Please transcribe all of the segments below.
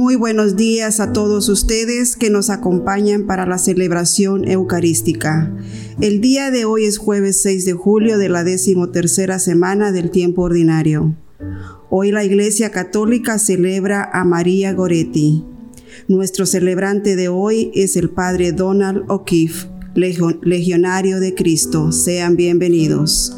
Muy buenos días a todos ustedes que nos acompañan para la celebración eucarística. El día de hoy es jueves 6 de julio de la decimotercera semana del tiempo ordinario. Hoy la Iglesia Católica celebra a María Goretti. Nuestro celebrante de hoy es el Padre Donald O'Keefe, legionario de Cristo. Sean bienvenidos.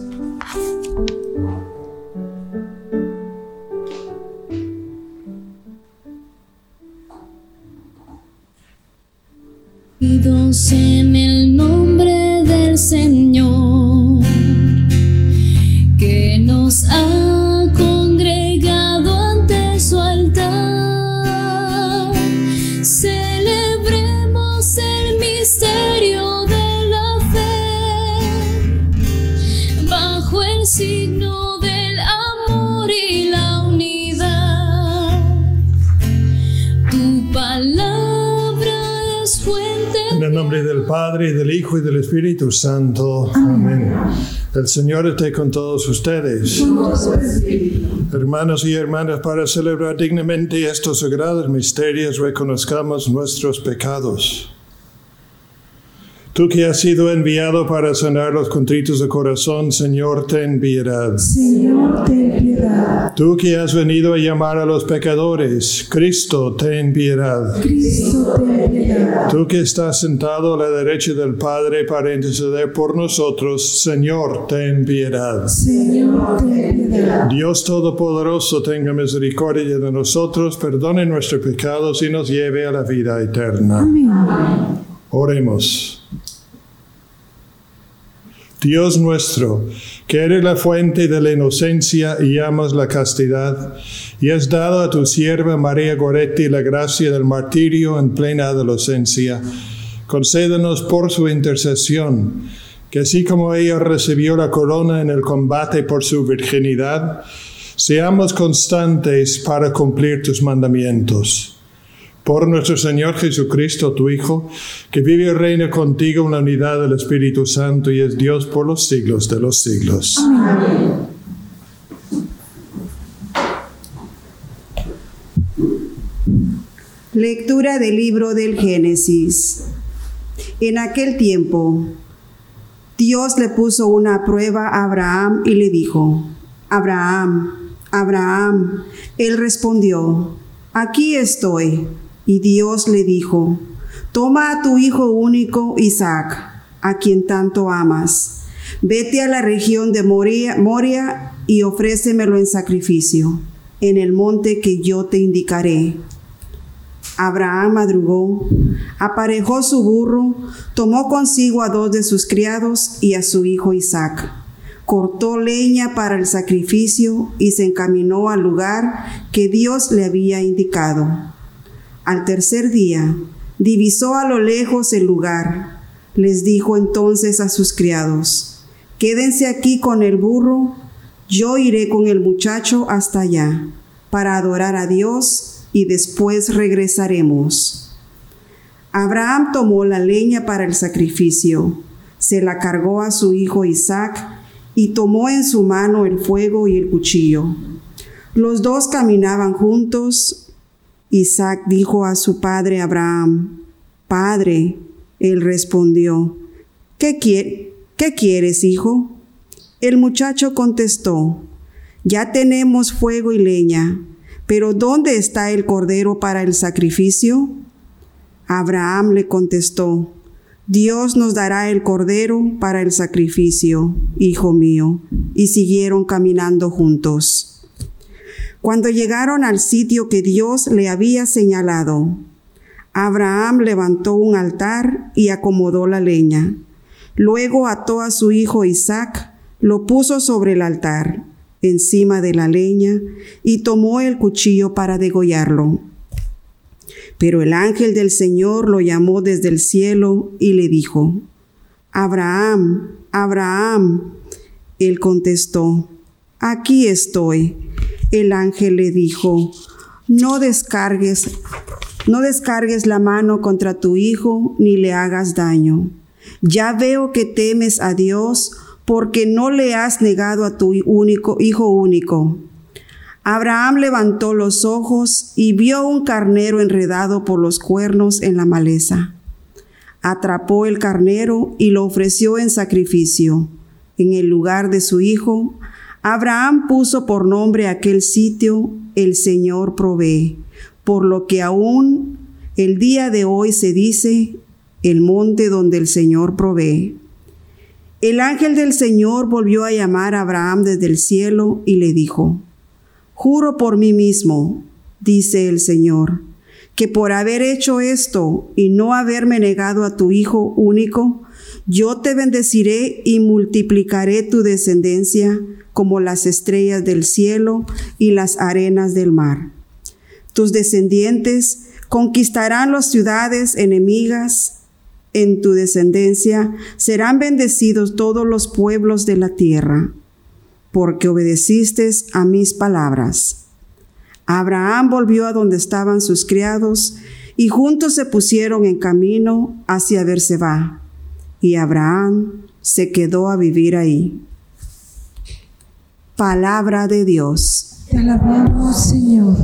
Del Hijo, y del Espíritu Santo. Amén. El Señor esté con todos ustedes. Hermanos y hermanas, para celebrar dignamente estos sagrados misterios, reconozcamos nuestros pecados. Tú que has sido enviado para sanar los contritos de corazón, Señor, ten piedad. Señor, ten piedad. Tú que has venido a llamar a los pecadores, Cristo, ten piedad. Cristo, ten piedad. Tú que estás sentado a la derecha del Padre para interceder por nosotros, Señor, ten piedad. Señor, ten piedad. Dios Todopoderoso, tenga misericordia de nosotros, perdone nuestros pecados y nos lleve a la vida eterna. Amén. Oremos. Dios nuestro, que eres la fuente de la inocencia y amas la castidad, y has dado a tu sierva María Goretti la gracia del martirio en plena adolescencia, concédenos por su intercesión, que así como ella recibió la corona en el combate por su virginidad, seamos constantes para cumplir tus mandamientos por nuestro Señor Jesucristo, tu Hijo, que vive y reina contigo en la unidad del Espíritu Santo y es Dios por los siglos de los siglos. Amén. Lectura del libro del Génesis. En aquel tiempo, Dios le puso una prueba a Abraham y le dijo, Abraham, Abraham, él respondió, aquí estoy. Y Dios le dijo, toma a tu hijo único, Isaac, a quien tanto amas, vete a la región de Moria, y ofrécemelo en sacrificio, en el monte que yo te indicaré. Abraham madrugó, aparejó su burro, tomó consigo a dos de sus criados y a su hijo Isaac. Cortó leña para el sacrificio y se encaminó al lugar que Dios le había indicado. Al tercer día, divisó a lo lejos el lugar. Les dijo entonces a sus criados, quédense aquí con el burro, yo iré con el muchacho hasta allá, para adorar a Dios y después regresaremos. Abraham tomó la leña para el sacrificio, se la cargó a su hijo Isaac y tomó en su mano el fuego y el cuchillo. Los dos caminaban juntos Isaac dijo a su padre Abraham, Padre, él respondió, ¿qué, ¿qué quieres, hijo? El muchacho contestó, Ya tenemos fuego y leña, pero ¿dónde está el cordero para el sacrificio? Abraham le contestó, Dios nos dará el cordero para el sacrificio, hijo mío. Y siguieron caminando juntos. Cuando llegaron al sitio que Dios le había señalado, Abraham levantó un altar y acomodó la leña. Luego ató a su hijo Isaac, lo puso sobre el altar, encima de la leña, y tomó el cuchillo para degollarlo. Pero el ángel del Señor lo llamó desde el cielo y le dijo, Abraham, Abraham. Él contestó, aquí estoy. El ángel le dijo, no descargues, no descargues la mano contra tu hijo ni le hagas daño. Ya veo que temes a Dios porque no le has negado a tu único hijo único. Abraham levantó los ojos y vio un carnero enredado por los cuernos en la maleza. Atrapó el carnero y lo ofreció en sacrificio. En el lugar de su hijo, Abraham puso por nombre aquel sitio, el Señor provee, por lo que aún el día de hoy se dice, el monte donde el Señor provee. El ángel del Señor volvió a llamar a Abraham desde el cielo y le dijo, Juro por mí mismo, dice el Señor, que por haber hecho esto y no haberme negado a tu Hijo único, yo te bendeciré y multiplicaré tu descendencia como las estrellas del cielo y las arenas del mar. Tus descendientes conquistarán las ciudades enemigas. En tu descendencia serán bendecidos todos los pueblos de la tierra porque obedeciste a mis palabras. Abraham volvió a donde estaban sus criados y juntos se pusieron en camino hacia Berseba. Y Abraham se quedó a vivir ahí. Palabra de Dios. Te alabamos, Señor.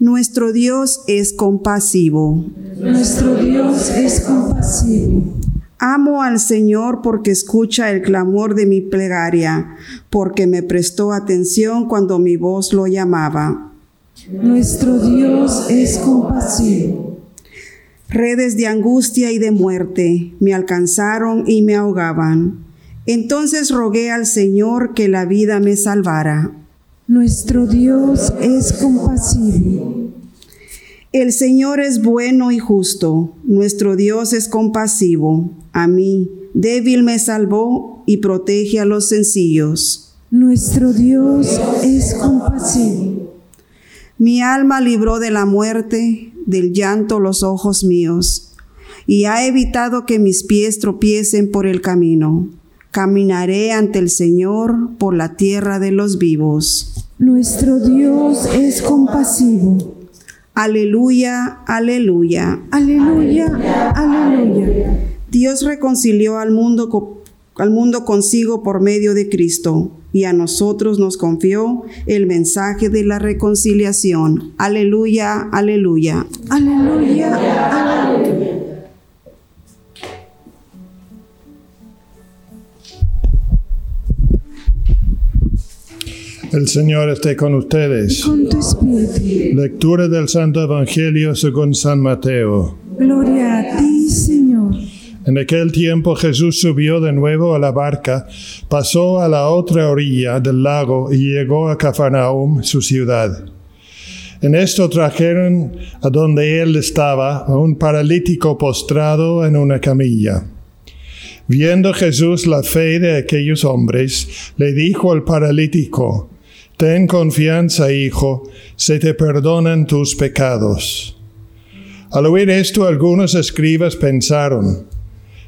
Nuestro Dios es compasivo. Nuestro Dios es compasivo. Amo al Señor porque escucha el clamor de mi plegaria, porque me prestó atención cuando mi voz lo llamaba. Nuestro Dios es compasivo. Redes de angustia y de muerte me alcanzaron y me ahogaban. Entonces rogué al Señor que la vida me salvara. Nuestro Dios es compasivo. El Señor es bueno y justo, nuestro Dios es compasivo. A mí, débil me salvó y protege a los sencillos. Nuestro Dios es compasivo. Mi alma libró de la muerte, del llanto los ojos míos, y ha evitado que mis pies tropiecen por el camino. Caminaré ante el Señor por la tierra de los vivos. Nuestro Dios es compasivo. Aleluya, aleluya. Aleluya, aleluya. Dios reconcilió al mundo, al mundo consigo por medio de Cristo y a nosotros nos confió el mensaje de la reconciliación. Aleluya, aleluya. Aleluya, aleluya. El Señor esté con ustedes. Con tu espíritu. Lectura del Santo Evangelio según San Mateo. Gloria a ti. En aquel tiempo Jesús subió de nuevo a la barca, pasó a la otra orilla del lago y llegó a Cafarnaum, su ciudad. En esto trajeron a donde él estaba a un paralítico postrado en una camilla. Viendo Jesús la fe de aquellos hombres, le dijo al paralítico, Ten confianza, hijo, se te perdonan tus pecados. Al oír esto, algunos escribas pensaron,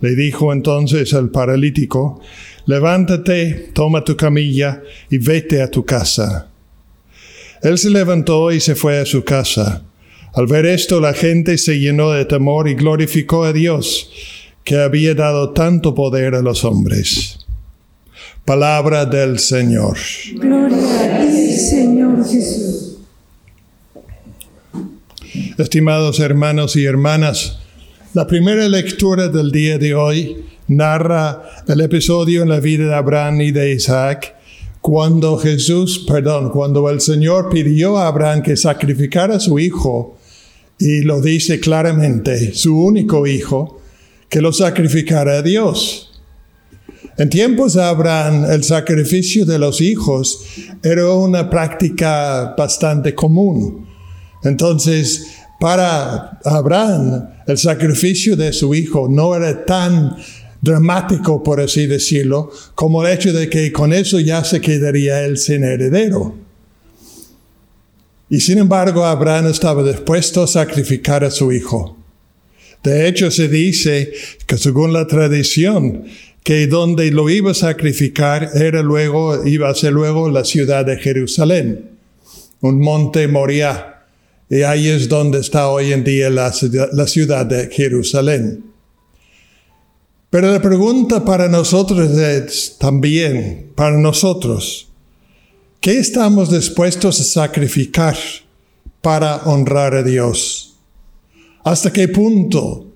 le dijo entonces al paralítico, levántate, toma tu camilla y vete a tu casa. Él se levantó y se fue a su casa. Al ver esto, la gente se llenó de temor y glorificó a Dios, que había dado tanto poder a los hombres. Palabra del Señor. Gloria a ti, Señor Jesús. Estimados hermanos y hermanas, la primera lectura del día de hoy narra el episodio en la vida de Abraham y de Isaac cuando Jesús, perdón, cuando el Señor pidió a Abraham que sacrificara a su hijo y lo dice claramente, su único hijo, que lo sacrificara a Dios. En tiempos de Abraham, el sacrificio de los hijos era una práctica bastante común. Entonces, para Abraham, el sacrificio de su hijo no era tan dramático, por así decirlo, como el hecho de que con eso ya se quedaría él sin heredero. Y sin embargo, Abraham estaba dispuesto a sacrificar a su hijo. De hecho, se dice que según la tradición, que donde lo iba a sacrificar era luego, iba a ser luego la ciudad de Jerusalén, un monte Moriah. Y ahí es donde está hoy en día la, la ciudad de Jerusalén. Pero la pregunta para nosotros es también, para nosotros, ¿qué estamos dispuestos a sacrificar para honrar a Dios? ¿Hasta qué punto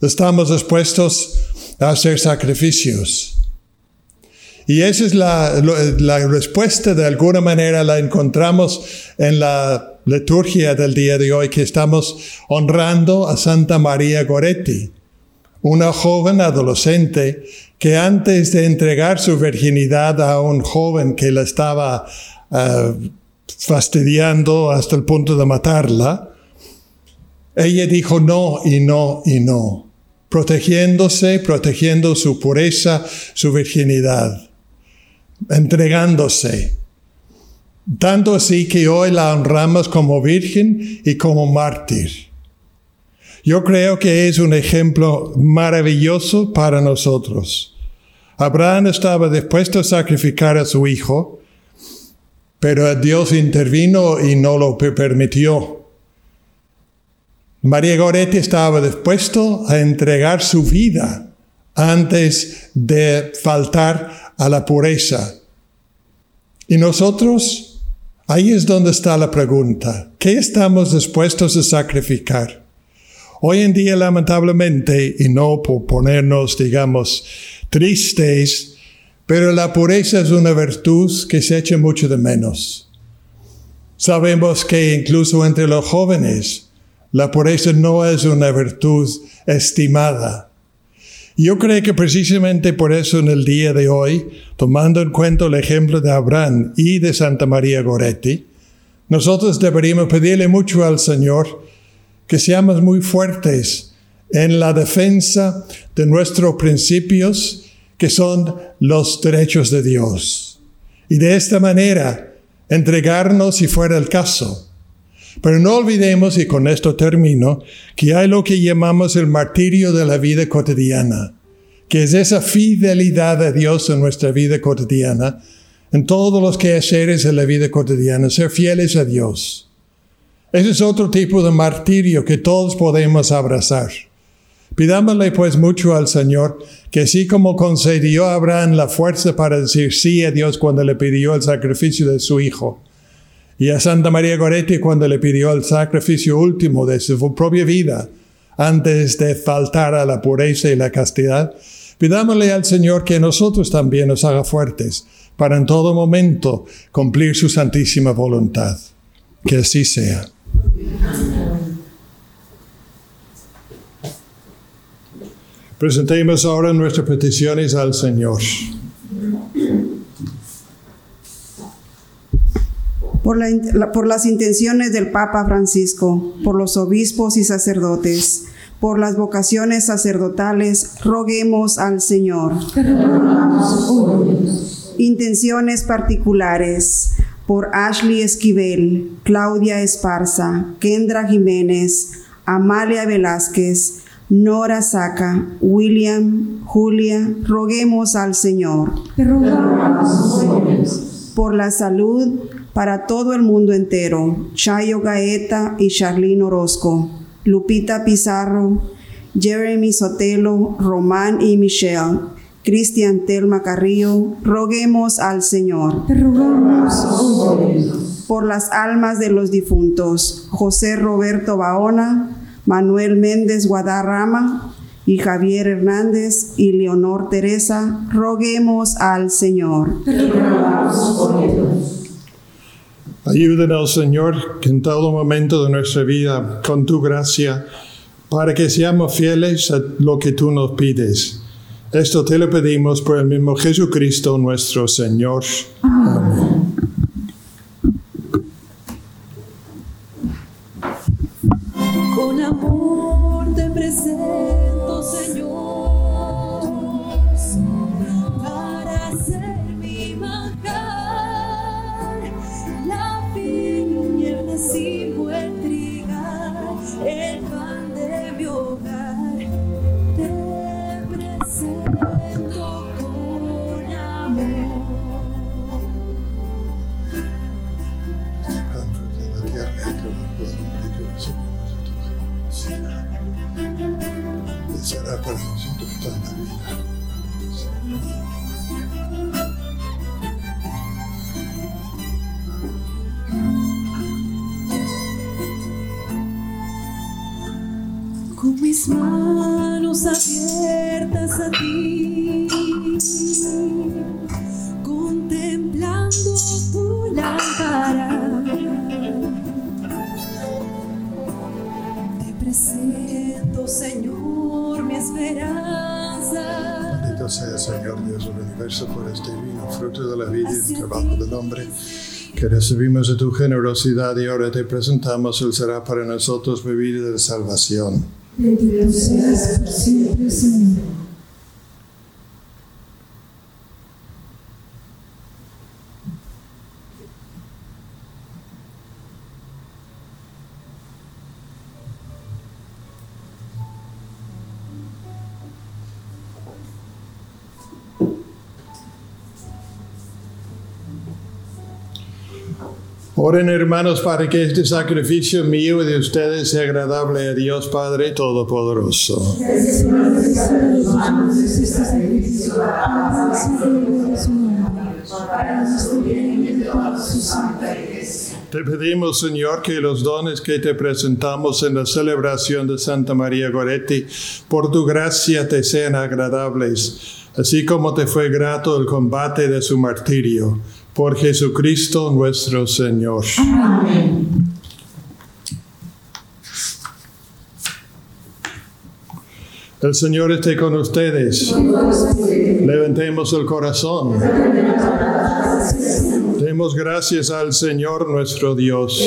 estamos dispuestos a hacer sacrificios? Y esa es la, respuesta, de alguna manera la encontramos en la liturgia del día de hoy, que estamos honrando a Santa María Goretti, una joven adolescente que antes de entregar su virginidad a un joven que la estaba uh, fastidiando hasta el punto de matarla, ella dijo no y no y no, protegiéndose, protegiendo su pureza, su virginidad, entregándose. Tanto así que hoy la honramos como virgen y como mártir. Yo creo que es un ejemplo maravilloso para nosotros. Abraham estaba dispuesto a sacrificar a su hijo, pero Dios intervino y no lo permitió. María Goretti estaba dispuesto a entregar su vida antes de faltar a la pureza. Y nosotros, ahí es donde está la pregunta. ¿Qué estamos dispuestos a sacrificar? Hoy en día, lamentablemente, y no por ponernos, digamos, tristes, pero la pureza es una virtud que se echa mucho de menos. Sabemos que incluso entre los jóvenes, la pureza no es una virtud estimada. Yo creo que precisamente por eso en el día de hoy, tomando en cuenta el ejemplo de Abraham y de Santa María Goretti, nosotros deberíamos pedirle mucho al Señor que seamos muy fuertes en la defensa de nuestros principios que son los derechos de Dios. Y de esta manera entregarnos si fuera el caso pero no olvidemos, y con esto termino, que hay lo que llamamos el martirio de la vida cotidiana, que es esa fidelidad a Dios en nuestra vida cotidiana, en todos los quehaceres de la vida cotidiana, ser fieles a Dios. Ese es otro tipo de martirio que todos podemos abrazar. Pidámosle pues mucho al Señor que así como concedió a Abraham la fuerza para decir sí a Dios cuando le pidió el sacrificio de su hijo, y a Santa María Goretti cuando le pidió el sacrificio último de su propia vida antes de faltar a la pureza y la castidad, pidámosle al Señor que nosotros también nos haga fuertes para en todo momento cumplir su santísima voluntad. Que así sea. Presentemos ahora nuestras peticiones al Señor. Por, la, por las intenciones del Papa Francisco, por los obispos y sacerdotes, por las vocaciones sacerdotales, roguemos al Señor. Intenciones particulares por Ashley Esquivel, Claudia Esparza, Kendra Jiménez, Amalia Velázquez, Nora Saca, William, Julia, roguemos al Señor. Por la salud para todo el mundo entero, Chayo Gaeta y Charlene Orozco, Lupita Pizarro, Jeremy Sotelo, Román y Michelle, Cristian Telma Carrillo, roguemos al Señor. Te rogamos, oh. Por las almas de los difuntos, José Roberto Baona, Manuel Méndez Guadarrama y Javier Hernández y Leonor Teresa, roguemos al Señor. Te rogamos, oh. Ayúdanos, Señor, en todo momento de nuestra vida, con tu gracia, para que seamos fieles a lo que tú nos pides. Esto te lo pedimos por el mismo Jesucristo nuestro Señor. Amén. Con amor te presento, Señor, mis manos abiertas a ti, contemplando tu lámpara, te presento, Señor, mi esperanza. Bendito sea, Señor Dios del universo, por este divino fruto de la vida y el trabajo del hombre que recibimos de tu generosidad y ahora te presentamos, Él será para nosotros bebida de salvación. Bendito seas por siempre, Señor. Oren hermanos para que este sacrificio mío y de ustedes sea agradable a Dios Padre Todopoderoso. Te pedimos, Señor, que los dones que te presentamos en la celebración de Santa María Goretti, por tu gracia te sean agradables, así como te fue grato el combate de su martirio. Por Jesucristo nuestro Señor. El Señor esté con ustedes. Levantemos el corazón. Demos gracias al Señor nuestro Dios.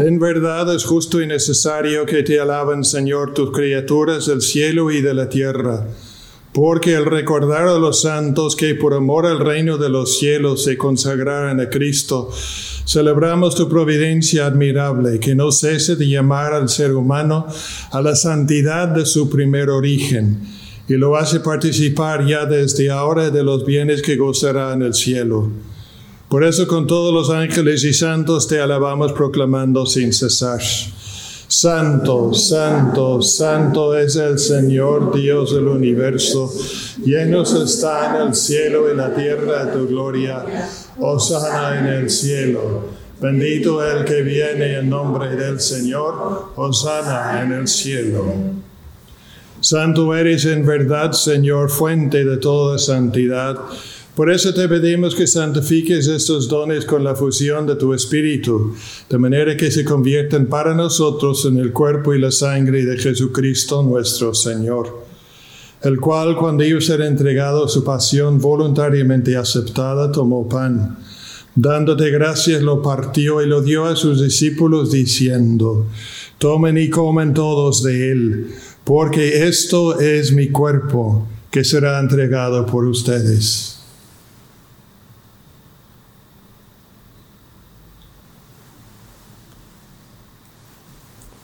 En verdad es justo y necesario que te alaben, Señor, tus criaturas del cielo y de la tierra. Porque al recordar a los santos que por amor al reino de los cielos se consagraron a Cristo, celebramos tu providencia admirable, que no cese de llamar al ser humano a la santidad de su primer origen, y lo hace participar ya desde ahora de los bienes que gozará en el cielo. Por eso con todos los ángeles y santos te alabamos proclamando sin cesar. Santo, santo, santo es el Señor Dios del universo. Llenos está en el cielo y la tierra de tu gloria. Osana en el cielo. Bendito el que viene en nombre del Señor. Osana en el cielo. Santo eres en verdad, Señor, fuente de toda santidad. Por eso te pedimos que santifiques estos dones con la fusión de tu Espíritu, de manera que se conviertan para nosotros en el cuerpo y la sangre de Jesucristo nuestro Señor, el cual cuando iba a ser entregado a su pasión voluntariamente aceptada, tomó pan. Dándote gracias, lo partió y lo dio a sus discípulos diciendo, tomen y comen todos de él, porque esto es mi cuerpo que será entregado por ustedes.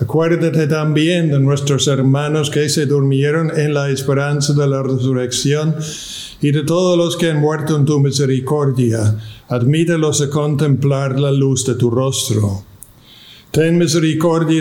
Acuérdate también de nuestros hermanos que se durmieron en la esperanza de la resurrección y de todos los que han muerto en tu misericordia. Admítelos a contemplar la luz de tu rostro. Ten misericordia